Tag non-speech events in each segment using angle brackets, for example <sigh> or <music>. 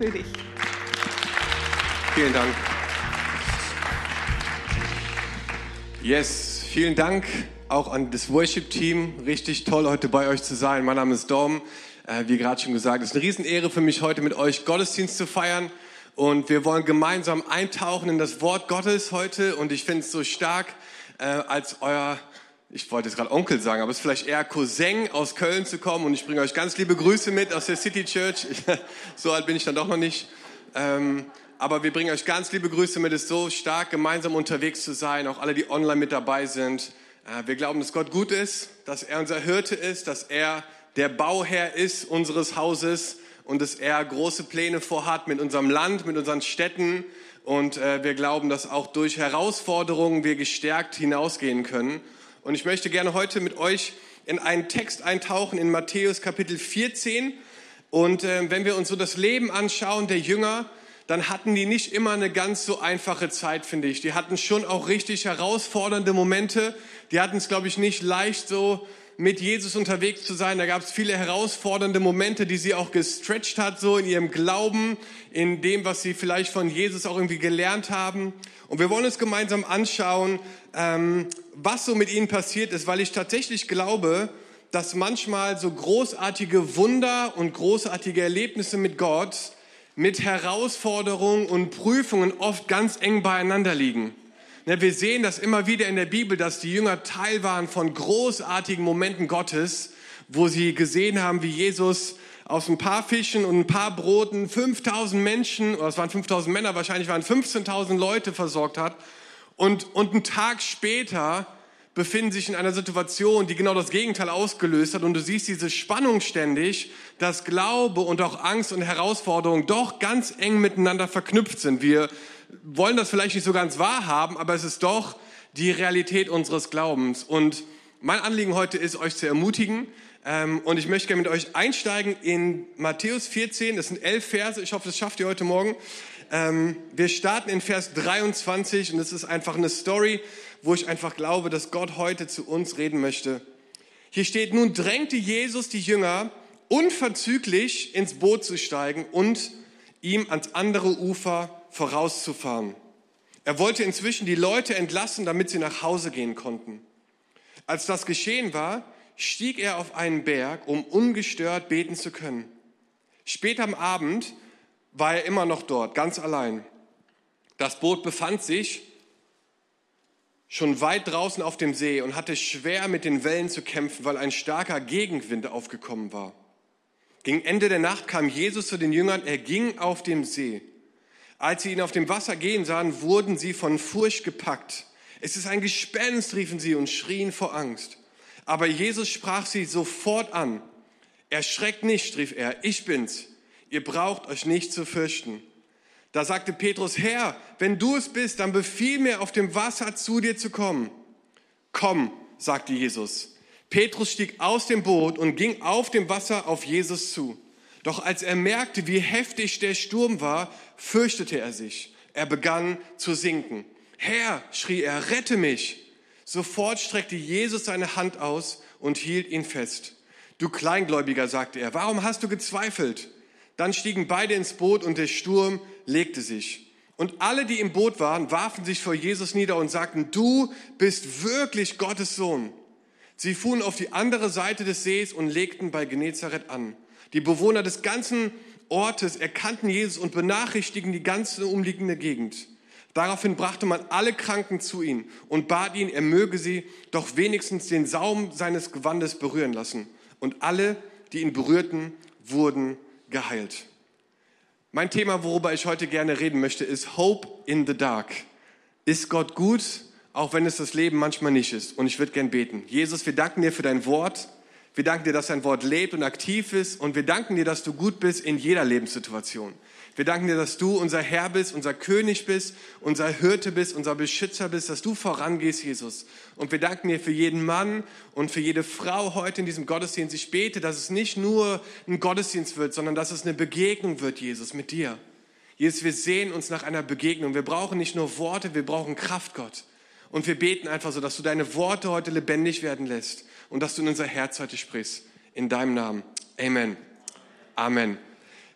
für dich. Vielen Dank. Yes, vielen Dank auch an das Worship-Team. Richtig toll, heute bei euch zu sein. Mein Name ist Dom. Äh, wie gerade schon gesagt, es ist eine Riesenehre für mich, heute mit euch Gottesdienst zu feiern. Und wir wollen gemeinsam eintauchen in das Wort Gottes heute. Und ich finde es so stark, äh, als euer, ich wollte jetzt gerade Onkel sagen, aber es ist vielleicht eher Cousin aus Köln zu kommen. Und ich bringe euch ganz liebe Grüße mit aus der City Church. <laughs> so alt bin ich dann doch noch nicht. Ähm, aber wir bringen euch ganz liebe Grüße mit. Es ist so stark, gemeinsam unterwegs zu sein. Auch alle, die online mit dabei sind. Äh, wir glauben, dass Gott gut ist, dass er unser Hirte ist, dass er der Bauherr ist unseres Hauses und dass er große Pläne vorhat mit unserem Land, mit unseren Städten. Und äh, wir glauben, dass auch durch Herausforderungen wir gestärkt hinausgehen können. Und ich möchte gerne heute mit euch in einen Text eintauchen in Matthäus Kapitel 14. Und äh, wenn wir uns so das Leben anschauen der Jünger, dann hatten die nicht immer eine ganz so einfache Zeit, finde ich. Die hatten schon auch richtig herausfordernde Momente. Die hatten es, glaube ich, nicht leicht so mit Jesus unterwegs zu sein. Da gab es viele herausfordernde Momente, die sie auch gestretched hat, so in ihrem Glauben, in dem, was sie vielleicht von Jesus auch irgendwie gelernt haben. Und wir wollen uns gemeinsam anschauen, ähm, was so mit ihnen passiert ist, weil ich tatsächlich glaube, dass manchmal so großartige Wunder und großartige Erlebnisse mit Gott mit Herausforderungen und Prüfungen oft ganz eng beieinander liegen. Ne, wir sehen das immer wieder in der Bibel, dass die Jünger Teil waren von großartigen Momenten Gottes, wo sie gesehen haben, wie Jesus aus ein paar Fischen und ein paar Broten 5000 Menschen, oder es waren 5000 Männer, wahrscheinlich waren 15.000 Leute versorgt hat. Und, und einen Tag später befinden sich in einer Situation, die genau das Gegenteil ausgelöst hat. Und du siehst diese Spannung ständig, dass Glaube und auch Angst und Herausforderung doch ganz eng miteinander verknüpft sind. Wir wollen das vielleicht nicht so ganz wahrhaben, aber es ist doch die Realität unseres Glaubens. Und mein Anliegen heute ist, euch zu ermutigen. Ähm, und ich möchte gerne mit euch einsteigen in Matthäus 14. Das sind elf Verse. Ich hoffe, das schafft ihr heute Morgen. Ähm, wir starten in Vers 23 und das ist einfach eine Story, wo ich einfach glaube, dass Gott heute zu uns reden möchte. Hier steht, nun drängte Jesus die Jünger, unverzüglich ins Boot zu steigen und ihm ans andere Ufer vorauszufahren. Er wollte inzwischen die Leute entlassen, damit sie nach Hause gehen konnten. Als das geschehen war, stieg er auf einen Berg, um ungestört beten zu können. Spät am Abend war er immer noch dort, ganz allein. Das Boot befand sich schon weit draußen auf dem See und hatte schwer mit den Wellen zu kämpfen, weil ein starker Gegenwind aufgekommen war. Gegen Ende der Nacht kam Jesus zu den Jüngern, er ging auf dem See. Als sie ihn auf dem Wasser gehen sahen, wurden sie von Furcht gepackt. Es ist ein Gespenst, riefen sie und schrien vor Angst. Aber Jesus sprach sie sofort an. Erschreckt nicht, rief er, ich bin's. Ihr braucht euch nicht zu fürchten. Da sagte Petrus, Herr, wenn du es bist, dann befiehl mir auf dem Wasser zu dir zu kommen. Komm, sagte Jesus. Petrus stieg aus dem Boot und ging auf dem Wasser auf Jesus zu. Doch als er merkte, wie heftig der Sturm war, fürchtete er sich. Er begann zu sinken. Herr, schrie er, rette mich. Sofort streckte Jesus seine Hand aus und hielt ihn fest. Du Kleingläubiger, sagte er, warum hast du gezweifelt? Dann stiegen beide ins Boot und der Sturm legte sich. Und alle, die im Boot waren, warfen sich vor Jesus nieder und sagten, du bist wirklich Gottes Sohn. Sie fuhren auf die andere Seite des Sees und legten bei Genezareth an. Die Bewohner des ganzen Ortes erkannten Jesus und benachrichtigten die ganze umliegende Gegend. Daraufhin brachte man alle Kranken zu ihm und bat ihn, er möge sie doch wenigstens den Saum seines Gewandes berühren lassen. Und alle, die ihn berührten, wurden geheilt. Mein Thema, worüber ich heute gerne reden möchte, ist Hope in the Dark. Ist Gott gut, auch wenn es das Leben manchmal nicht ist? Und ich würde gern beten. Jesus, wir danken dir für dein Wort. Wir danken dir, dass dein Wort lebt und aktiv ist. Und wir danken dir, dass du gut bist in jeder Lebenssituation. Wir danken dir, dass du unser Herr bist, unser König bist, unser Hirte bist, unser Beschützer bist, dass du vorangehst, Jesus. Und wir danken dir für jeden Mann und für jede Frau heute in diesem Gottesdienst. Ich bete, dass es nicht nur ein Gottesdienst wird, sondern dass es eine Begegnung wird, Jesus, mit dir. Jesus, wir sehen uns nach einer Begegnung. Wir brauchen nicht nur Worte, wir brauchen Kraft, Gott. Und wir beten einfach so, dass du deine Worte heute lebendig werden lässt und dass du in unser Herz heute sprichst. In deinem Namen. Amen. Amen.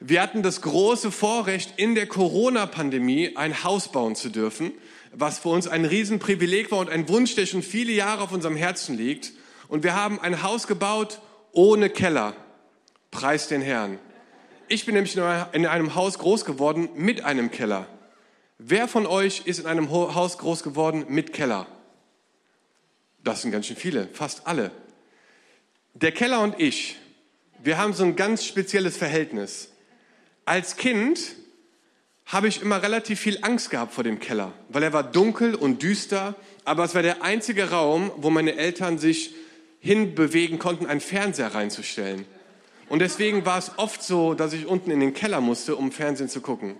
Wir hatten das große Vorrecht, in der Corona-Pandemie ein Haus bauen zu dürfen, was für uns ein Riesenprivileg war und ein Wunsch, der schon viele Jahre auf unserem Herzen liegt. Und wir haben ein Haus gebaut ohne Keller. Preis den Herrn. Ich bin nämlich in einem Haus groß geworden mit einem Keller. Wer von euch ist in einem Haus groß geworden mit Keller? Das sind ganz schön viele, fast alle. Der Keller und ich, wir haben so ein ganz spezielles Verhältnis. Als Kind habe ich immer relativ viel Angst gehabt vor dem Keller, weil er war dunkel und düster, aber es war der einzige Raum, wo meine Eltern sich hinbewegen konnten, einen Fernseher reinzustellen. Und deswegen war es oft so, dass ich unten in den Keller musste, um Fernsehen zu gucken.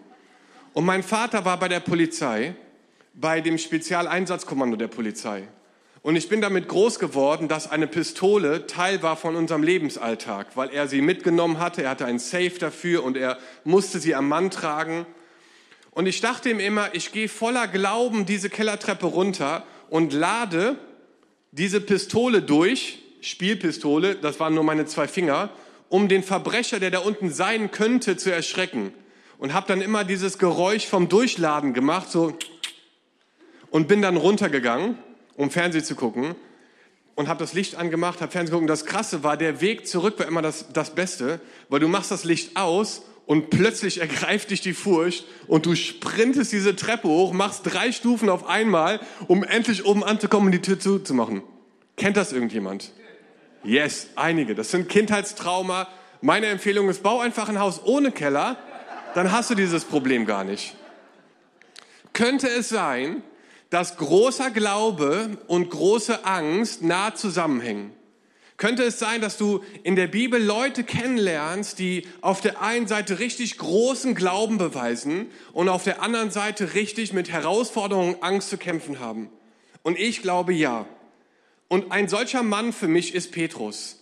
Und mein Vater war bei der Polizei, bei dem Spezialeinsatzkommando der Polizei. Und ich bin damit groß geworden, dass eine Pistole Teil war von unserem Lebensalltag, weil er sie mitgenommen hatte. Er hatte einen Safe dafür und er musste sie am Mann tragen. Und ich dachte ihm immer, ich gehe voller Glauben diese Kellertreppe runter und lade diese Pistole durch, Spielpistole, das waren nur meine zwei Finger, um den Verbrecher, der da unten sein könnte, zu erschrecken und habe dann immer dieses Geräusch vom Durchladen gemacht, so und bin dann runtergegangen, um Fernsehen zu gucken und habe das Licht angemacht, habe Fernsehen geguckt. das Krasse war, der Weg zurück war immer das, das Beste, weil du machst das Licht aus und plötzlich <laughs> ergreift dich die Furcht und du sprintest diese Treppe hoch, machst drei Stufen auf einmal, um endlich oben anzukommen und die Tür zuzumachen. Kennt das irgendjemand? Yes, einige. Das sind Kindheitstrauma. Meine Empfehlung ist, bau einfach ein Haus ohne Keller dann hast du dieses Problem gar nicht. Könnte es sein, dass großer Glaube und große Angst nah zusammenhängen? Könnte es sein, dass du in der Bibel Leute kennenlernst, die auf der einen Seite richtig großen Glauben beweisen und auf der anderen Seite richtig mit Herausforderungen, Angst zu kämpfen haben? Und ich glaube ja. Und ein solcher Mann für mich ist Petrus.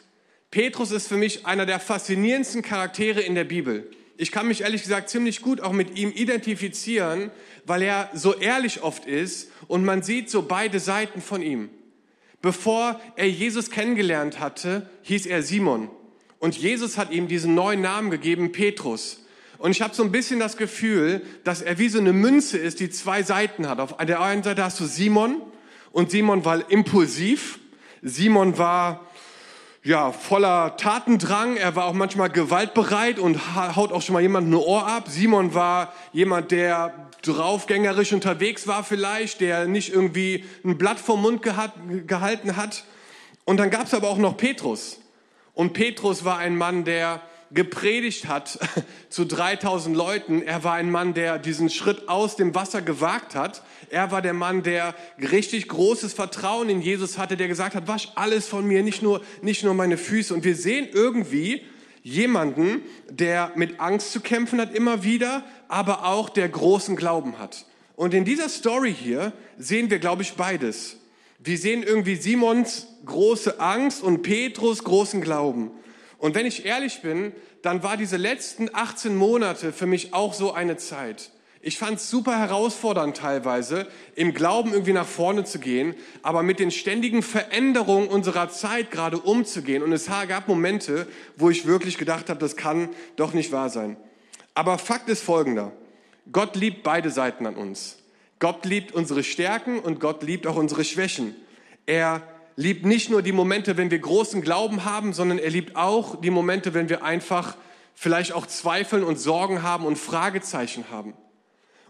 Petrus ist für mich einer der faszinierendsten Charaktere in der Bibel ich kann mich ehrlich gesagt ziemlich gut auch mit ihm identifizieren, weil er so ehrlich oft ist und man sieht so beide Seiten von ihm. Bevor er Jesus kennengelernt hatte, hieß er Simon. Und Jesus hat ihm diesen neuen Namen gegeben, Petrus. Und ich habe so ein bisschen das Gefühl, dass er wie so eine Münze ist, die zwei Seiten hat. Auf der einen Seite hast du Simon und Simon war impulsiv. Simon war ja, voller Tatendrang. Er war auch manchmal gewaltbereit und haut auch schon mal jemand ein Ohr ab. Simon war jemand, der draufgängerisch unterwegs war vielleicht, der nicht irgendwie ein Blatt vom Mund gehalten hat. Und dann gab es aber auch noch Petrus. Und Petrus war ein Mann, der gepredigt hat <laughs> zu 3000 Leuten. Er war ein Mann, der diesen Schritt aus dem Wasser gewagt hat. Er war der Mann, der richtig großes Vertrauen in Jesus hatte, der gesagt hat, wasch alles von mir, nicht nur, nicht nur meine Füße. Und wir sehen irgendwie jemanden, der mit Angst zu kämpfen hat immer wieder, aber auch der großen Glauben hat. Und in dieser Story hier sehen wir, glaube ich, beides. Wir sehen irgendwie Simons große Angst und Petrus großen Glauben. Und wenn ich ehrlich bin, dann war diese letzten 18 Monate für mich auch so eine Zeit. Ich fand es super herausfordernd teilweise, im Glauben irgendwie nach vorne zu gehen, aber mit den ständigen Veränderungen unserer Zeit gerade umzugehen. Und es gab Momente, wo ich wirklich gedacht habe, das kann doch nicht wahr sein. Aber Fakt ist folgender. Gott liebt beide Seiten an uns. Gott liebt unsere Stärken und Gott liebt auch unsere Schwächen. Er liebt nicht nur die Momente, wenn wir großen Glauben haben, sondern er liebt auch die Momente, wenn wir einfach vielleicht auch Zweifeln und Sorgen haben und Fragezeichen haben.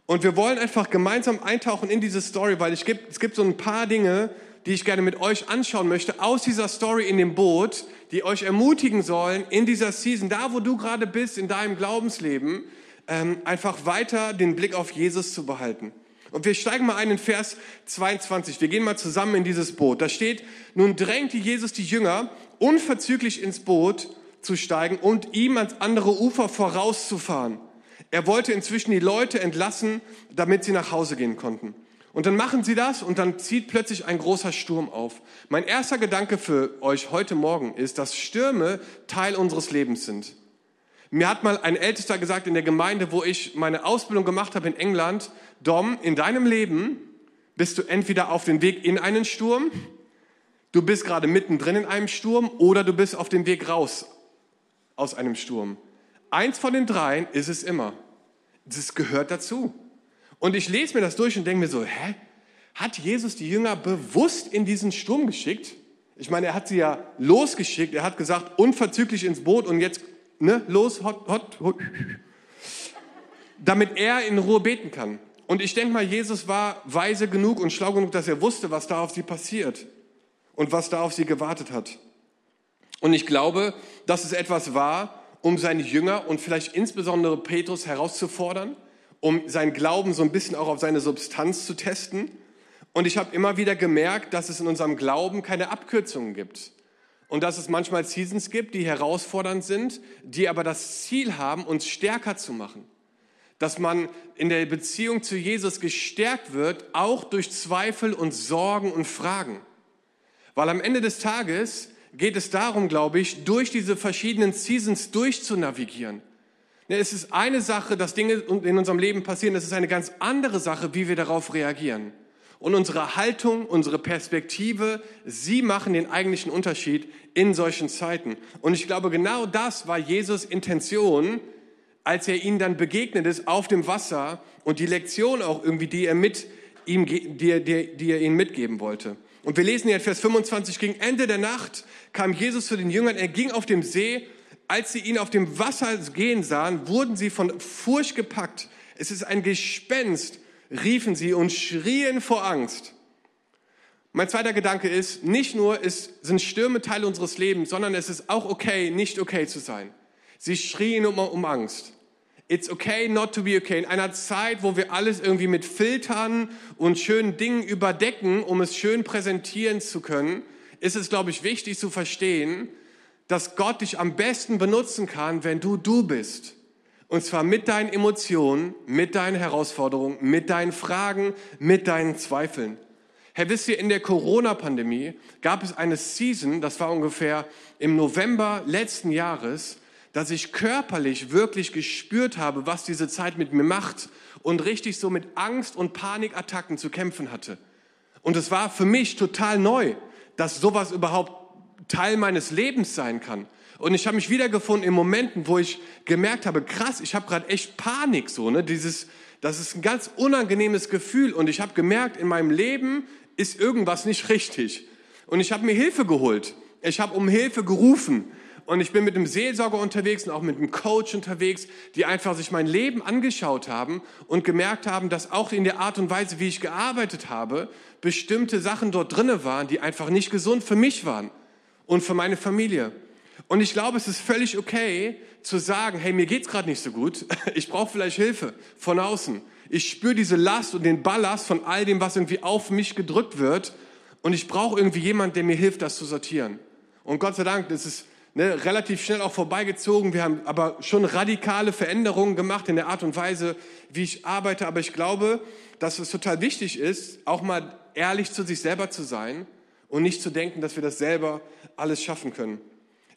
Und wir wollen einfach gemeinsam eintauchen in diese Story, weil es gibt, es gibt so ein paar Dinge, die ich gerne mit euch anschauen möchte, aus dieser Story in dem Boot, die euch ermutigen sollen, in dieser Season, da wo du gerade bist, in deinem Glaubensleben, ähm, einfach weiter den Blick auf Jesus zu behalten. Und wir steigen mal ein in Vers 22. Wir gehen mal zusammen in dieses Boot. Da steht, nun drängte Jesus die Jünger, unverzüglich ins Boot zu steigen und ihm ans andere Ufer vorauszufahren. Er wollte inzwischen die Leute entlassen, damit sie nach Hause gehen konnten. Und dann machen sie das und dann zieht plötzlich ein großer Sturm auf. Mein erster Gedanke für euch heute Morgen ist, dass Stürme Teil unseres Lebens sind. Mir hat mal ein Ältester gesagt in der Gemeinde, wo ich meine Ausbildung gemacht habe in England, Dom, in deinem Leben bist du entweder auf dem Weg in einen Sturm, du bist gerade mittendrin in einem Sturm oder du bist auf dem Weg raus aus einem Sturm. eins von den dreien ist es immer. Das gehört dazu. Und ich lese mir das durch und denke mir so, hä? Hat Jesus die Jünger bewusst in diesen Sturm geschickt? Ich meine, er hat sie ja losgeschickt. Er hat gesagt, unverzüglich ins Boot und jetzt, ne, los, hot, hot, hot. Damit er in Ruhe beten kann. Und ich denke mal, Jesus war weise genug und schlau genug, dass er wusste, was da auf sie passiert und was da auf sie gewartet hat. Und ich glaube, dass es etwas war, um seine Jünger und vielleicht insbesondere Petrus herauszufordern, um seinen Glauben so ein bisschen auch auf seine Substanz zu testen. Und ich habe immer wieder gemerkt, dass es in unserem Glauben keine Abkürzungen gibt. Und dass es manchmal Seasons gibt, die herausfordernd sind, die aber das Ziel haben, uns stärker zu machen. Dass man in der Beziehung zu Jesus gestärkt wird, auch durch Zweifel und Sorgen und Fragen. Weil am Ende des Tages geht es darum, glaube ich, durch diese verschiedenen Seasons durchzunavigieren. Es ist eine Sache, dass Dinge in unserem Leben passieren, es ist eine ganz andere Sache, wie wir darauf reagieren. Und unsere Haltung, unsere Perspektive, sie machen den eigentlichen Unterschied in solchen Zeiten. Und ich glaube, genau das war Jesus Intention, als er ihnen dann begegnet ist auf dem Wasser und die Lektion auch irgendwie, die er mit ihm, die die, die er ihnen mitgeben wollte. Und wir lesen hier in Vers 25, gegen Ende der Nacht kam Jesus zu den Jüngern, er ging auf dem See, als sie ihn auf dem Wasser gehen sahen, wurden sie von Furcht gepackt. Es ist ein Gespenst, riefen sie und schrien vor Angst. Mein zweiter Gedanke ist, nicht nur ist, sind Stürme Teil unseres Lebens, sondern es ist auch okay, nicht okay zu sein. Sie schrien um, um Angst. It's okay not to be okay. In einer Zeit, wo wir alles irgendwie mit Filtern und schönen Dingen überdecken, um es schön präsentieren zu können, ist es, glaube ich, wichtig zu verstehen, dass Gott dich am besten benutzen kann, wenn du du bist. Und zwar mit deinen Emotionen, mit deinen Herausforderungen, mit deinen Fragen, mit deinen Zweifeln. Herr, wisst ihr, in der Corona-Pandemie gab es eine Season, das war ungefähr im November letzten Jahres, dass ich körperlich wirklich gespürt habe, was diese Zeit mit mir macht und richtig so mit Angst und Panikattacken zu kämpfen hatte. Und es war für mich total neu, dass sowas überhaupt Teil meines Lebens sein kann. Und ich habe mich wiedergefunden in Momenten, wo ich gemerkt habe, krass, ich habe gerade echt Panik so, ne? Dieses, das ist ein ganz unangenehmes Gefühl und ich habe gemerkt, in meinem Leben ist irgendwas nicht richtig. Und ich habe mir Hilfe geholt. Ich habe um Hilfe gerufen. Und ich bin mit einem Seelsorger unterwegs und auch mit einem Coach unterwegs, die einfach sich mein Leben angeschaut haben und gemerkt haben, dass auch in der Art und Weise, wie ich gearbeitet habe, bestimmte Sachen dort drinne waren, die einfach nicht gesund für mich waren und für meine Familie. Und ich glaube, es ist völlig okay zu sagen, hey, mir geht's gerade nicht so gut. <laughs> Ich brauche vielleicht Hilfe von außen. Ich spüre diese Last und den Ballast von all dem, was irgendwie auf mich gedrückt wird. Und ich brauche irgendwie jemand, der mir hilft, das zu sortieren. Und Gott sei Dank, das ist ne, relativ schnell auch vorbeigezogen. Wir haben aber schon radikale Veränderungen gemacht in der Art und Weise, wie ich arbeite. Aber ich glaube, dass es total wichtig ist, auch mal ehrlich zu sich selber zu sein und nicht zu denken, dass wir das selber alles schaffen können.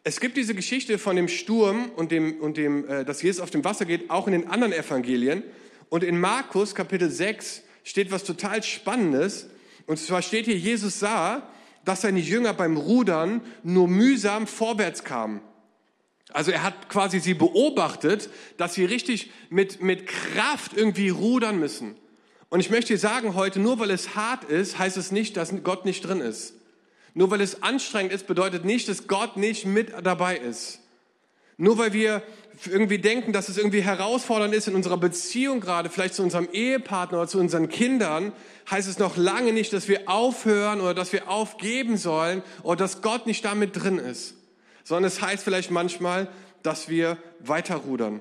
Es gibt diese Geschichte von dem Sturm und dem, und dem äh, dass Jesus auf dem Wasser geht, auch in den anderen Evangelien. Und in Markus Kapitel 6 steht was total Spannendes. Und zwar steht hier, Jesus sah, dass seine Jünger beim Rudern nur mühsam vorwärts kamen. Also er hat quasi sie beobachtet, dass sie richtig mit, mit Kraft irgendwie rudern müssen. Und ich möchte dir sagen heute, nur weil es hart ist, heißt es nicht, dass Gott nicht drin ist. Nur weil es anstrengend ist, bedeutet nicht, dass Gott nicht mit dabei ist. Nur weil wir irgendwie denken, dass es irgendwie herausfordernd ist in unserer Beziehung gerade, vielleicht zu unserem Ehepartner oder zu unseren Kindern, heißt es noch lange nicht, dass wir aufhören oder dass wir aufgeben sollen oder dass Gott nicht damit drin ist. Sondern es heißt vielleicht manchmal, dass wir weiter rudern.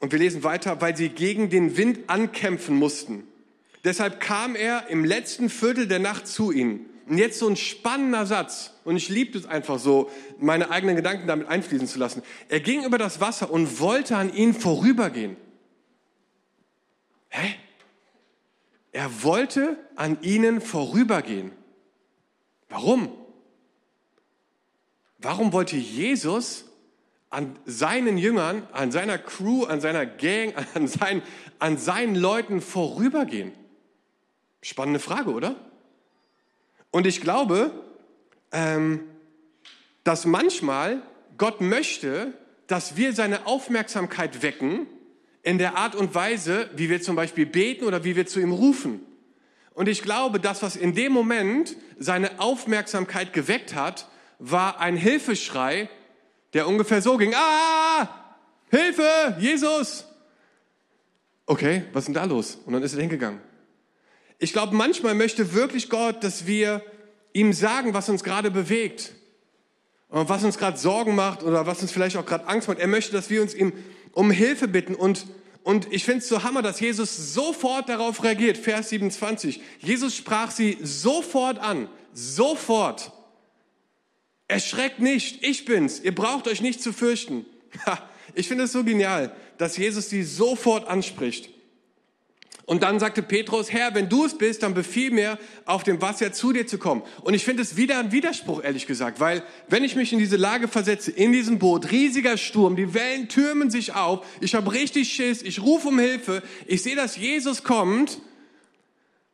Und wir lesen weiter, weil sie gegen den Wind ankämpfen mussten. Deshalb kam er im letzten Viertel der Nacht zu ihnen. Und jetzt so ein spannender Satz. Und ich liebe es einfach so, meine eigenen Gedanken damit einfließen zu lassen. Er ging über das Wasser und wollte an ihnen vorübergehen. Hä? Er wollte an ihnen vorübergehen. Warum? Warum wollte Jesus an seinen Jüngern, an seiner Crew, an seiner Gang, <laughs> an seinen, an seinen Leuten vorübergehen? Spannende Frage, oder? Und ich glaube, ähm, dass manchmal Gott möchte, dass wir seine Aufmerksamkeit wecken in der Art und Weise, wie wir zum Beispiel beten oder wie wir zu ihm rufen. Und ich glaube, das, was in dem Moment seine Aufmerksamkeit geweckt hat, war ein Hilfeschrei, der ungefähr so ging, ah, Hilfe, Jesus. Okay, was ist denn da los? Und dann ist er hingegangen. Ich glaube, manchmal möchte wirklich Gott, dass wir ihm sagen, was uns gerade bewegt und was uns gerade Sorgen macht oder was uns vielleicht auch gerade Angst macht. Er möchte, dass wir uns ihm um Hilfe bitten und und ich finde es so hammer, dass Jesus sofort darauf reagiert. Vers 27. Jesus sprach sie sofort an. Sofort. Erschreckt nicht. Ich bin's. Ihr braucht euch nicht zu fürchten. <laughs> Ich finde es so genial, dass Jesus sie sofort anspricht. Und dann sagte Petrus, Herr, wenn du es bist, dann befiehl mir, auf dem Wasser zu dir zu kommen. Und ich finde es wieder ein Widerspruch, ehrlich gesagt, weil wenn ich mich in diese Lage versetze, in diesem Boot, riesiger Sturm, die Wellen türmen sich auf, ich habe richtig Schiss, ich rufe um Hilfe, ich sehe, dass Jesus kommt,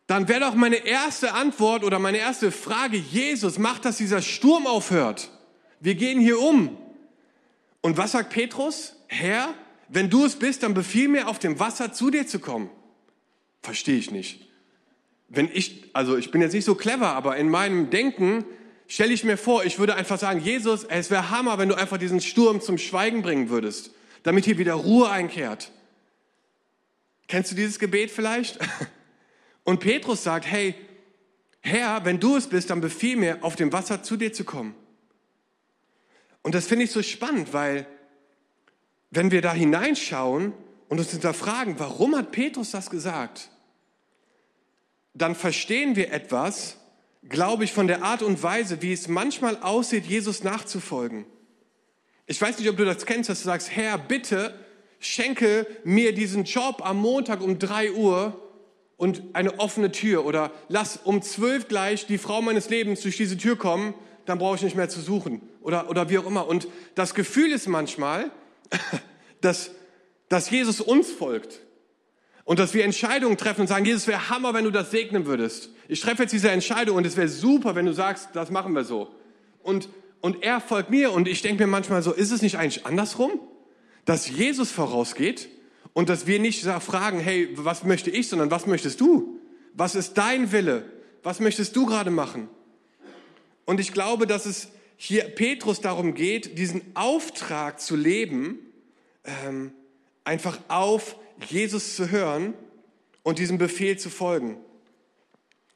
dann wäre doch meine erste Antwort oder meine erste Frage, Jesus, macht, dass dieser Sturm aufhört. Wir gehen hier um. Und was sagt Petrus? Herr, wenn du es bist, dann befiehl mir, auf dem Wasser zu dir zu kommen. Verstehe ich nicht. Wenn ich, also ich bin jetzt nicht so clever, aber in meinem Denken stelle ich mir vor, ich würde einfach sagen, Jesus, es wäre Hammer, wenn du einfach diesen Sturm zum Schweigen bringen würdest, damit hier wieder Ruhe einkehrt. Kennst du dieses Gebet vielleicht? <laughs> Und Petrus sagt, hey, Herr, wenn du es bist, dann befiehl mir, auf dem Wasser zu dir zu kommen. Und das finde ich so spannend, weil wenn wir da hineinschauen, und uns hinterfragen, warum hat Petrus das gesagt, dann verstehen wir etwas, glaube ich, von der Art und Weise, wie es manchmal aussieht, Jesus nachzufolgen. Ich weiß nicht, ob du das kennst, dass du sagst, Herr, bitte schenke mir diesen Job am Montag um drei Uhr und eine offene Tür oder lass um zwölf gleich die Frau meines Lebens durch diese Tür kommen, dann brauche ich nicht mehr zu suchen oder, oder wie auch immer. Und das Gefühl ist manchmal, <laughs> dass dass Jesus uns folgt und dass wir Entscheidungen treffen und sagen, Jesus, wäre Hammer, wenn du das segnen würdest. Ich treffe jetzt diese Entscheidung und es wäre super, wenn du sagst, das machen wir so. Und, und er folgt mir und ich denke mir manchmal so, ist es nicht eigentlich andersrum? Dass Jesus vorausgeht und dass wir nicht fragen, hey, was möchte ich, sondern was möchtest du? Was ist dein Wille? Was möchtest du gerade machen? Und ich glaube, dass es hier Petrus darum geht, diesen Auftrag zu leben, ähm, einfach auf, Jesus zu hören und diesem Befehl zu folgen.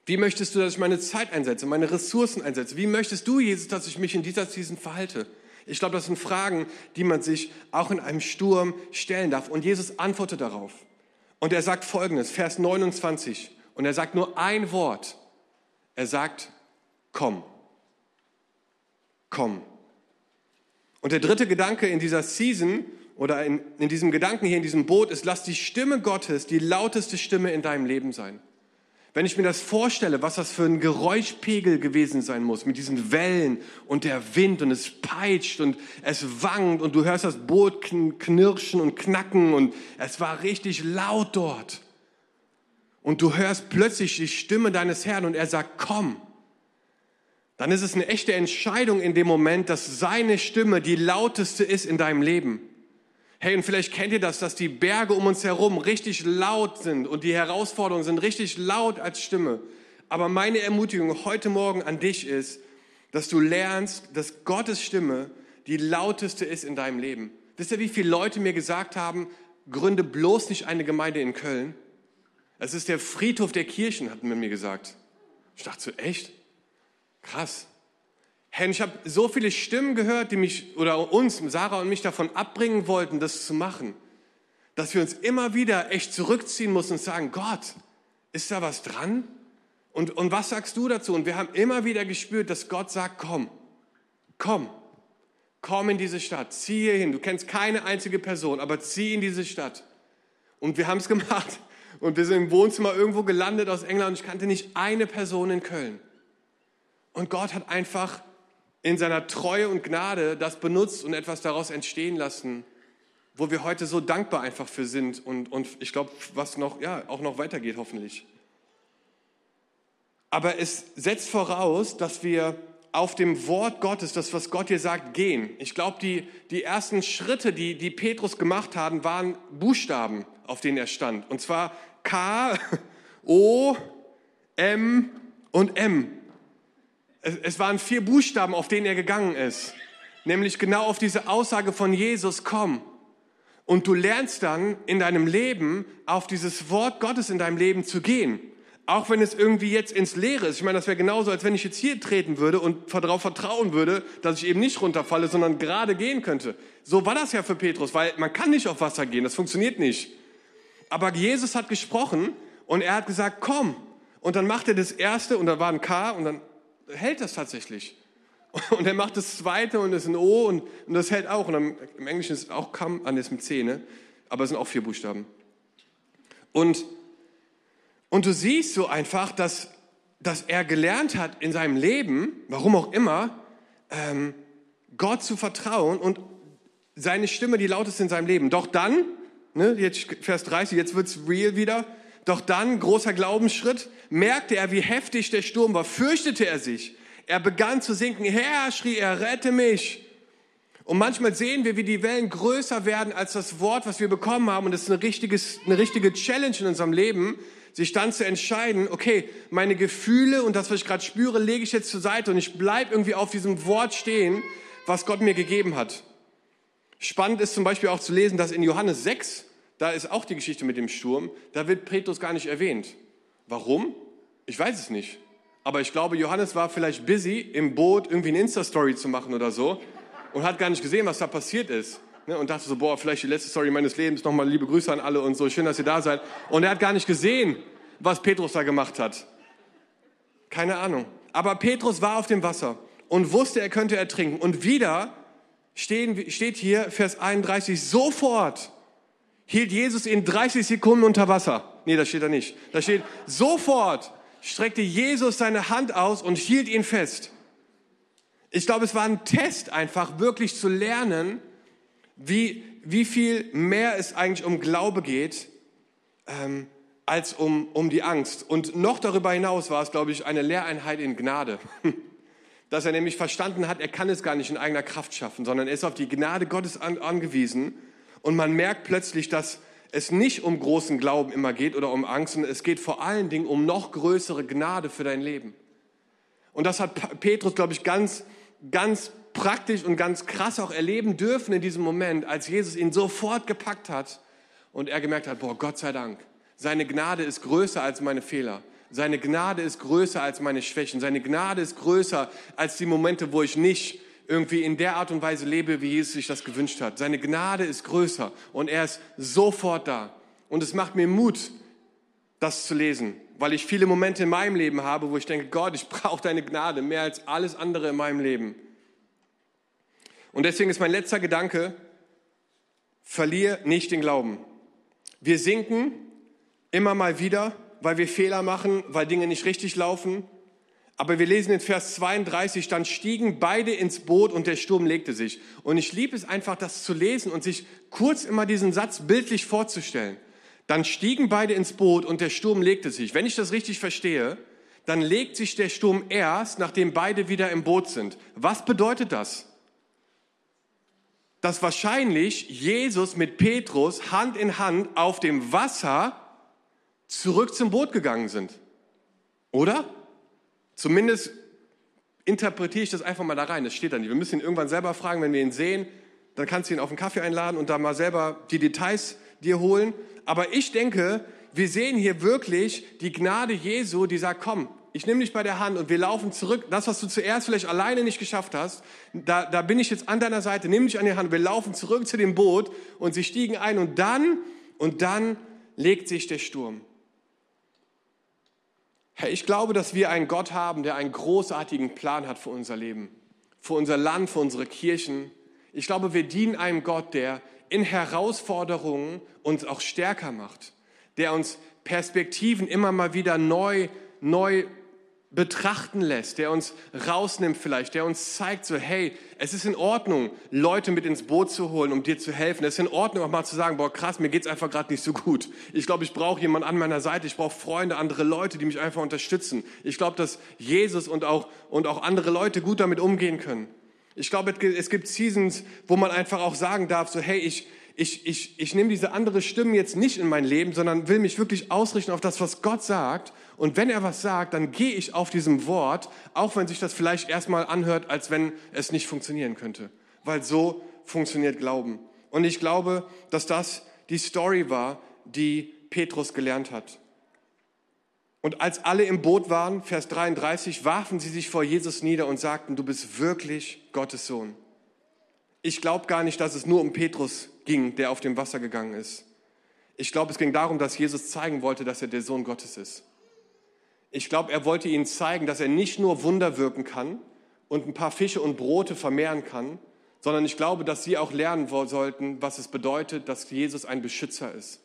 Wie möchtest du, dass ich meine Zeit einsetze, meine Ressourcen einsetze? Wie möchtest du, Jesus, dass ich mich in dieser Season verhalte? Ich glaube, das sind Fragen, die man sich auch in einem Sturm stellen darf. Und Jesus antwortet darauf. Und er sagt folgendes, Vers 29. Und er sagt nur ein Wort. Er sagt, komm. Komm. Und der dritte Gedanke in dieser Season oder in, in diesem Gedanken hier in diesem Boot ist, lass die Stimme Gottes die lauteste Stimme in deinem Leben sein. Wenn ich mir das vorstelle, was das für ein Geräuschpegel gewesen sein muss, mit diesen Wellen und der Wind und es peitscht und es wankt und du hörst das Boot knirschen und knacken und es war richtig laut dort. Und du hörst plötzlich die Stimme deines Herrn und er sagt, komm. Dann ist es eine echte Entscheidung in dem Moment, dass seine Stimme die lauteste ist in deinem Leben. Hey, und vielleicht kennt ihr das, dass die Berge um uns herum richtig laut sind und die Herausforderungen sind richtig laut als Stimme. Aber meine Ermutigung heute Morgen an dich ist, dass du lernst, dass Gottes Stimme die lauteste ist in deinem Leben. Wisst ihr, wie viele Leute mir gesagt haben, gründe bloß nicht eine Gemeinde in Köln? Es ist der Friedhof der Kirchen, hatten mir gesagt. Ich dachte so, echt? Krass. Herr, ich habe so viele Stimmen gehört, die mich oder uns, Sarah und mich davon abbringen wollten, das zu machen, dass wir uns immer wieder echt zurückziehen mussten und sagen, Gott, ist da was dran? Und, und was sagst du dazu? Und wir haben immer wieder gespürt, dass Gott sagt, komm, komm, komm in diese Stadt, zieh hier hin. Du kennst keine einzige Person, aber zieh in diese Stadt. Und wir haben es <laughs> gemacht. Und wir sind im Wohnzimmer irgendwo gelandet aus England und ich kannte nicht eine Person in Köln. Und Gott hat einfach in seiner Treue und Gnade das benutzt und etwas daraus entstehen lassen, wo wir heute so dankbar einfach für sind und, und ich glaube, was noch, ja, auch noch weitergeht hoffentlich. Aber es setzt voraus, dass wir auf dem Wort Gottes, das, was Gott dir sagt, gehen. Ich glaube, die, die ersten Schritte, die, die Petrus gemacht hat, waren Buchstaben, auf denen er stand. Und zwar K, <laughs> O, M und M. Es, waren vier Buchstaben, auf denen er gegangen ist. Nämlich genau auf diese Aussage von Jesus, komm. Und du lernst dann in deinem Leben auf dieses Wort Gottes in deinem Leben zu gehen. Auch wenn es irgendwie jetzt ins Leere ist. Ich meine, das wäre genauso, als wenn ich jetzt hier treten würde und darauf vertrauen würde, dass ich eben nicht runterfalle, sondern gerade gehen könnte. So war das ja für Petrus, weil man kann nicht auf Wasser gehen, das funktioniert nicht. Aber Jesus hat gesprochen und er hat gesagt, komm. Und dann macht er das erste und da war ein K und dann hält das tatsächlich. <laughs> Und er macht das zweite und das ist ein O und, und das hält auch. Und dann, im Englischen ist es auch come, an das mit C, ne? aber es sind auch vier Buchstaben. Und und du siehst so einfach, dass, dass er gelernt hat in seinem Leben, warum auch immer, ähm, Gott zu vertrauen und seine Stimme die lauteste in seinem Leben. Doch dann, ne, jetzt Vers 30, jetzt wird's real wieder, doch dann, großer Glaubensschritt, merkte er, wie heftig der Sturm war, fürchtete er sich. Er begann zu sinken, Herr, schrie er, rette mich. Und manchmal sehen wir, wie die Wellen größer werden als das Wort, was wir bekommen haben. Und das ist eine, richtiges, eine richtige Challenge in unserem Leben, sich dann zu entscheiden, okay, meine Gefühle und das, was ich gerade spüre, lege ich jetzt zur Seite und ich bleibe irgendwie auf diesem Wort stehen, was Gott mir gegeben hat. Spannend ist zum Beispiel auch zu lesen, dass in Johannes 6, da ist auch die Geschichte mit dem Sturm, da wird Petrus gar nicht erwähnt. Warum? Ich weiß es nicht. Aber ich glaube, Johannes war vielleicht busy, im Boot irgendwie eine Insta-Story zu machen oder so und hat gar nicht gesehen, was da passiert ist. Ne, und dachte so, boah, vielleicht die letzte Story meines Lebens, nochmal liebe Grüße an alle und so, schön, dass ihr da seid. Und er hat gar nicht gesehen, was Petrus da gemacht hat. Keine Ahnung. Aber Petrus war auf dem Wasser und wusste, er könnte ertrinken. Und wieder stehen, steht hier, Vers 31, sofort hielt Jesus ihn 30 Sekunden unter Wasser. Nee, das steht da nicht. Da steht, sofort streckte Jesus seine Hand aus und hielt ihn fest. Ich glaube, es war ein Test einfach, wirklich zu lernen, wie, wie viel mehr es eigentlich um Glaube geht, ähm, als um, um die Angst. Und noch darüber hinaus war es, glaube ich, eine Lehreinheit in Gnade. <laughs> Dass er nämlich verstanden hat, er kann es gar nicht in eigener Kraft schaffen, sondern er ist auf die Gnade Gottes an, angewiesen. Und man merkt plötzlich, dass es nicht um großen Glauben immer geht oder um Angst, sondern es geht vor allen Dingen um noch größere Gnade für dein Leben. Und das hat Petrus, glaube ich, ganz, ganz praktisch und ganz krass auch erleben dürfen in diesem Moment, als Jesus ihn sofort gepackt hat und er gemerkt hat, boah, Gott sei Dank, seine Gnade ist größer als meine Fehler. Seine Gnade ist größer als meine Schwächen. Seine Gnade ist größer als die Momente, wo ich nicht irgendwie in der Art und Weise lebe, wie Jesus sich das gewünscht hat. Seine Gnade ist größer und er ist sofort da. Und es macht mir Mut, das zu lesen, weil ich viele Momente in meinem Leben habe, wo ich denke, Gott, ich brauche deine Gnade mehr als alles andere in meinem Leben. Und deswegen ist mein letzter Gedanke, verlier nicht den Glauben. Wir sinken immer mal wieder, weil wir Fehler machen, weil Dinge nicht richtig laufen. Aber wir lesen in Vers 32, dann stiegen beide ins Boot und der Sturm legte sich. Und ich liebe es einfach, das zu lesen und sich kurz immer diesen Satz bildlich vorzustellen. Dann stiegen beide ins Boot und der Sturm legte sich. Wenn ich das richtig verstehe, dann legt sich der Sturm erst, nachdem beide wieder im Boot sind. Was bedeutet das? dass wahrscheinlich Jesus mit Petrus Hand in Hand auf dem Wasser zurück zum Boot gegangen sind. Oder? Zumindest interpretiere ich das einfach mal da rein. Das steht da nicht. Wir müssen ihn irgendwann selber fragen, wenn wir ihn sehen. Dann kannst du ihn auf einen Kaffee einladen und da mal selber die Details dir holen. Aber ich denke, wir sehen hier wirklich die Gnade Jesu, die sagt, komm, ich nehme dich bei der Hand und wir laufen zurück. Das, was du zuerst vielleicht alleine nicht geschafft hast, da, da bin ich jetzt an deiner Seite, nimm dich an die Hand. Wir laufen zurück zu dem Boot und sie stiegen ein und dann, und dann legt sich der Sturm. Herr, ich glaube, dass wir einen Gott haben, der einen großartigen Plan hat für unser Leben, für unser Land, für unsere Kirchen. Ich glaube, wir dienen einem Gott, der in Herausforderungen uns auch stärker macht, der uns Perspektiven immer mal wieder neu, neu betrachten lässt, der uns rausnimmt vielleicht, der uns zeigt, so hey, es ist in Ordnung, Leute mit ins Boot zu holen, um dir zu helfen. Es ist in Ordnung, auch mal zu sagen, boah krass, mir geht's einfach gerade nicht so gut. Ich glaube, ich brauche jemanden an meiner Seite, ich brauche Freunde, andere Leute, die mich einfach unterstützen. Ich glaube, dass Jesus und auch, und auch andere Leute gut damit umgehen können. Ich glaube, es gibt Seasons, wo man einfach auch sagen darf, so hey, ich, ich, ich, ich nehme diese andere Stimme jetzt nicht in mein Leben, sondern will mich wirklich ausrichten auf das, was Gott sagt. Und wenn er was sagt, dann gehe ich auf diesem Wort, auch wenn sich das vielleicht erstmal anhört, als wenn es nicht funktionieren könnte. Weil so funktioniert Glauben. Und ich glaube, dass das die Story war, die Petrus gelernt hat. Und als alle im Boot waren, Vers 33, warfen sie sich vor Jesus nieder und sagten, du bist wirklich Gottes Sohn. Ich glaube gar nicht, dass es nur um Petrus ging, der auf dem Wasser gegangen ist. Ich glaube, es ging darum, dass Jesus zeigen wollte, dass er der Sohn Gottes ist. Ich glaube, er wollte ihnen zeigen, dass er nicht nur Wunder wirken kann und ein paar Fische und Brote vermehren kann, sondern ich glaube, dass sie auch lernen sollten, was es bedeutet, dass Jesus ein Beschützer ist.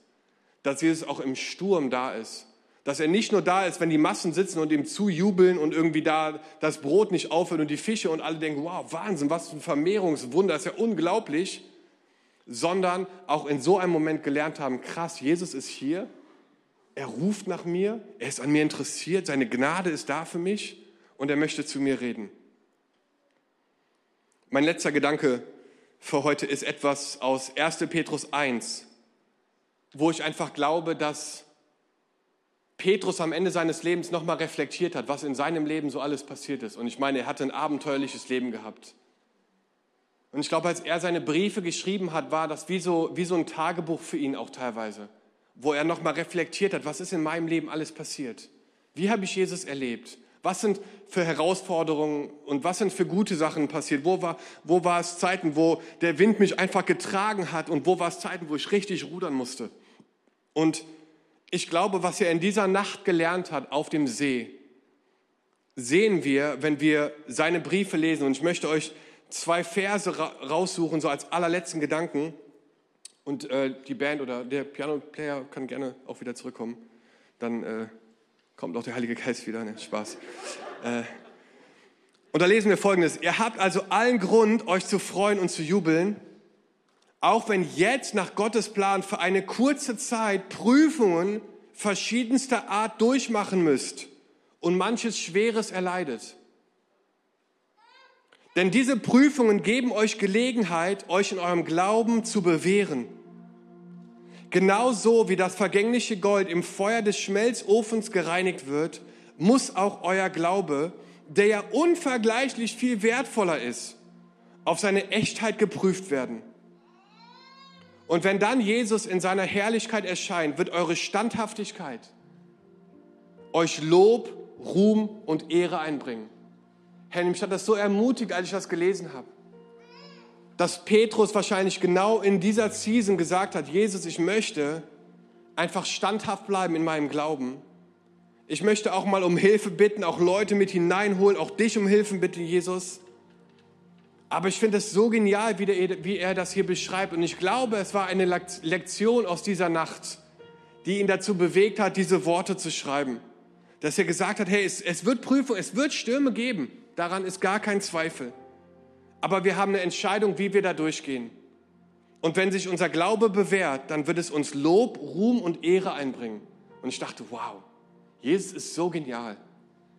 Dass Jesus auch im Sturm da ist. Dass er nicht nur da ist, wenn die Massen sitzen und ihm zujubeln und irgendwie da das Brot nicht aufhört und die Fische und alle denken, wow, Wahnsinn, was für ein Vermehrungswunder, das ist ja unglaublich sondern auch in so einem Moment gelernt haben, krass, Jesus ist hier, er ruft nach mir, er ist an mir interessiert, seine Gnade ist da für mich und er möchte zu mir reden. Mein letzter Gedanke für heute ist etwas aus 1. Petrus 1, wo ich einfach glaube, dass Petrus am Ende seines Lebens nochmal reflektiert hat, was in seinem Leben so alles passiert ist. Und ich meine, er hatte ein abenteuerliches Leben gehabt. Und ich glaube, als er seine Briefe geschrieben hat, war das wie so, wie so ein Tagebuch für ihn auch teilweise, wo er nochmal reflektiert hat, was ist in meinem Leben alles passiert? Wie habe ich Jesus erlebt? Was sind für Herausforderungen und was sind für gute Sachen passiert? Wo war, wo war es Zeiten, wo der Wind mich einfach getragen hat und wo war es Zeiten, wo ich richtig rudern musste? Und ich glaube, was er in dieser Nacht gelernt hat auf dem See, sehen wir, wenn wir seine Briefe lesen. Und ich möchte euch zwei Verse raussuchen, so als allerletzten Gedanken. Und äh, die Band oder der Piano-Player kann gerne auch wieder zurückkommen. Dann äh, kommt auch der Heilige Geist wieder. Ne? Spaß. Äh, und da lesen wir folgendes. Ihr habt also allen Grund, euch zu freuen und zu jubeln, auch wenn jetzt nach Gottes Plan für eine kurze Zeit Prüfungen verschiedenster Art durchmachen müsst und manches Schweres erleidet. Denn diese Prüfungen geben euch Gelegenheit, euch in eurem Glauben zu bewähren. Genauso wie das vergängliche Gold im Feuer des Schmelzofens gereinigt wird, muss auch euer Glaube, der ja unvergleichlich viel wertvoller ist, auf seine Echtheit geprüft werden. Und wenn dann Jesus in seiner Herrlichkeit erscheint, wird eure Standhaftigkeit euch Lob, Ruhm und Ehre einbringen. Herr, mich hat das so ermutigt, als ich das gelesen habe. Dass Petrus wahrscheinlich genau in dieser Season gesagt hat, Jesus, ich möchte einfach standhaft bleiben in meinem Glauben. Ich möchte auch mal um Hilfe bitten, auch Leute mit hineinholen, auch dich um Hilfe bitten, Jesus. Aber ich finde es so genial, wie, der, wie er das hier beschreibt. Und ich glaube, es war eine Lektion aus dieser Nacht, die ihn dazu bewegt hat, diese Worte zu schreiben. Dass er gesagt hat, hey, es, es wird Prüfung, es wird Stürme geben. Daran ist gar kein Zweifel. Aber wir haben eine Entscheidung, wie wir da durchgehen. Und wenn sich unser Glaube bewährt, dann wird es uns Lob, Ruhm und Ehre einbringen. Und ich dachte, wow, Jesus ist so genial.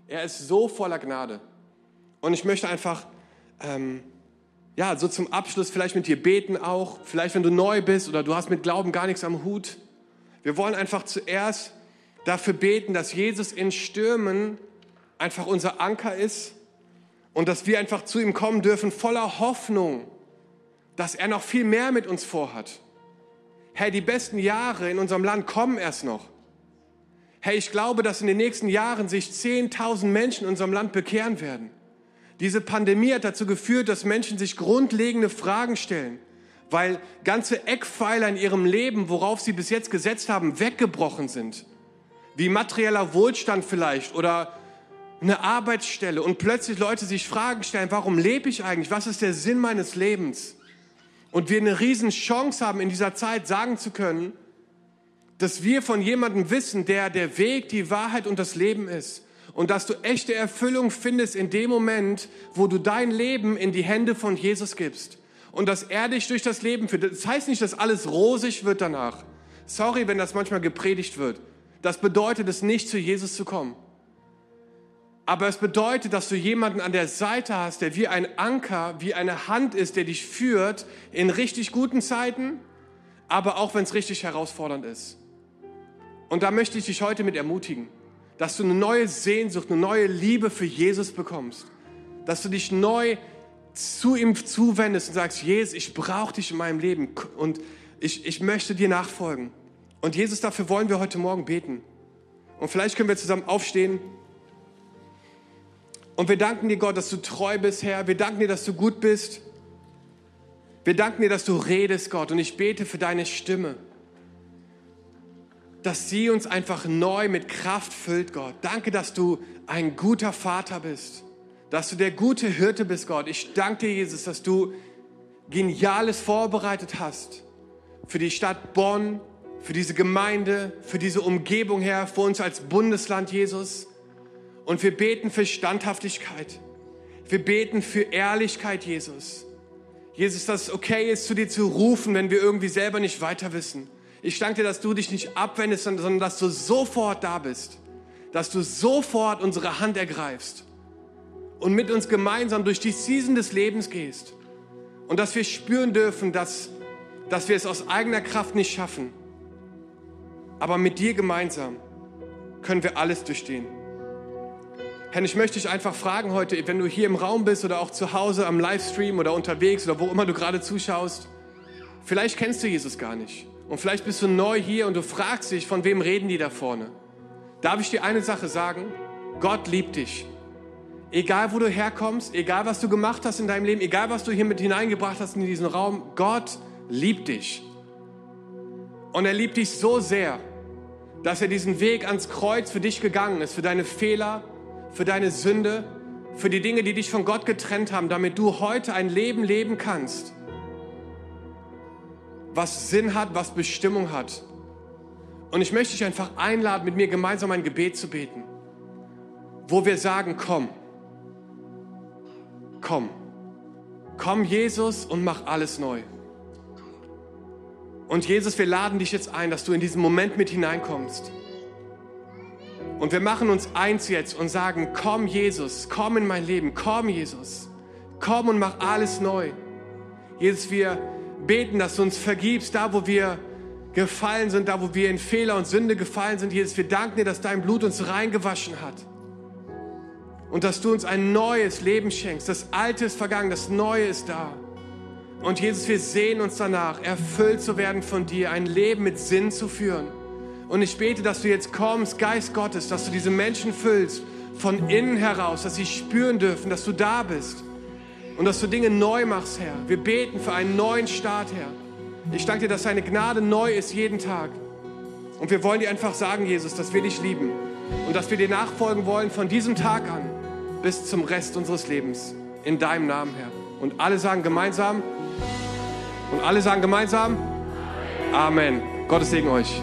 Er ist so voller Gnade. Und ich möchte einfach, ähm, ja, so zum Abschluss vielleicht mit dir beten auch. Vielleicht, wenn du neu bist oder du hast mit Glauben gar nichts am Hut. Wir wollen einfach zuerst dafür beten, dass Jesus in Stürmen einfach unser Anker ist und dass wir einfach zu ihm kommen dürfen voller Hoffnung, dass er noch viel mehr mit uns vorhat. Hey, die besten Jahre in unserem Land kommen erst noch. Hey, ich glaube, dass in den nächsten Jahren sich 10.000 Menschen in unserem Land bekehren werden. Diese Pandemie hat dazu geführt, dass Menschen sich grundlegende Fragen stellen, weil ganze Eckpfeiler in ihrem Leben, worauf sie bis jetzt gesetzt haben, weggebrochen sind. Wie materieller Wohlstand vielleicht oder eine Arbeitsstelle und plötzlich Leute sich Fragen stellen, warum lebe ich eigentlich? Was ist der Sinn meines Lebens? Und wir eine riesen Chance haben, in dieser Zeit sagen zu können, dass wir von jemandem wissen, der der Weg, die Wahrheit und das Leben ist. Und dass du echte Erfüllung findest in dem Moment, wo du dein Leben in die Hände von Jesus gibst und dass er dich durch das Leben führt. Das heißt nicht, dass alles rosig wird danach. Sorry, wenn das manchmal gepredigt wird. Das bedeutet es nicht, zu Jesus zu kommen. Aber es bedeutet, dass du jemanden an der Seite hast, der wie ein Anker, wie eine Hand ist, der dich führt in richtig guten Zeiten, aber auch wenn es richtig herausfordernd ist. Und da möchte ich dich heute mit ermutigen, dass du eine neue Sehnsucht, eine neue Liebe für Jesus bekommst, dass du dich neu zu ihm zuwendest und sagst, Jesus, ich brauche dich in meinem Leben und ich, ich möchte dir nachfolgen. Und Jesus, dafür wollen wir heute Morgen beten. Und vielleicht können wir zusammen aufstehen. Und wir danken dir, Gott, dass du treu bist, Herr. Wir danken dir, dass du gut bist. Wir danken dir, dass du redest, Gott. Und ich bete für deine Stimme, dass sie uns einfach neu mit Kraft füllt, Gott. Danke, dass du ein guter Vater bist, dass du der gute Hirte bist, Gott. Ich danke dir, Jesus, dass du Geniales vorbereitet hast für die Stadt Bonn, für diese Gemeinde, für diese Umgebung, Herr, für uns als Bundesland, Jesus. Und wir beten für Standhaftigkeit. Wir beten für Ehrlichkeit, Jesus. Jesus, dass es okay ist, zu dir zu rufen, wenn wir irgendwie selber nicht weiter wissen. Ich danke dir, dass du dich nicht abwendest, sondern dass du sofort da bist. Dass du sofort unsere Hand ergreifst und mit uns gemeinsam durch die Season des Lebens gehst. Und dass wir spüren dürfen, dass, dass wir es aus eigener Kraft nicht schaffen, aber mit dir gemeinsam können wir alles durchstehen. Herr, ich möchte dich einfach fragen heute, wenn du hier im Raum bist oder auch zu Hause am Livestream oder unterwegs oder wo immer du gerade zuschaust, vielleicht kennst du Jesus gar nicht. Und vielleicht bist du neu hier und du fragst dich, von wem reden die da vorne? Darf ich dir eine Sache sagen? Gott liebt dich. Egal wo du herkommst, egal was du gemacht hast in deinem Leben, egal was du hier mit hineingebracht hast in diesen Raum, Gott liebt dich. Und er liebt dich so sehr, dass er diesen Weg ans Kreuz für dich gegangen ist, für deine Fehler, für deine Sünde, für die Dinge, die dich von Gott getrennt haben, damit du heute ein Leben leben kannst, was Sinn hat, was Bestimmung hat. Und ich möchte dich einfach einladen, mit mir gemeinsam ein Gebet zu beten, wo wir sagen, komm, komm, komm Jesus und mach alles neu. Und Jesus, wir laden dich jetzt ein, dass du in diesen Moment mit hineinkommst. Und wir machen uns eins jetzt und sagen, komm Jesus, komm in mein Leben, komm Jesus, komm und mach alles neu. Jesus, wir beten, dass du uns vergibst, da wo wir gefallen sind, da wo wir in Fehler und Sünde gefallen sind. Jesus, wir danken dir, dass dein Blut uns reingewaschen hat. Und dass du uns ein neues Leben schenkst. Das Alte ist vergangen, das Neue ist da. Und Jesus, wir sehen uns danach, erfüllt zu werden von dir, ein Leben mit Sinn zu führen. Und ich bete, dass du jetzt kommst, Geist Gottes, dass du diese Menschen füllst von innen heraus, dass sie spüren dürfen, dass du da bist und dass du Dinge neu machst, Herr. Wir beten für einen neuen Start, Herr. Ich danke dir, dass deine Gnade neu ist jeden Tag. Und wir wollen dir einfach sagen, Jesus, dass wir dich lieben und dass wir dir nachfolgen wollen von diesem Tag an bis zum Rest unseres Lebens. In deinem Namen, Herr. Und alle sagen gemeinsam, und alle sagen gemeinsam, Amen. Gottes Segen euch.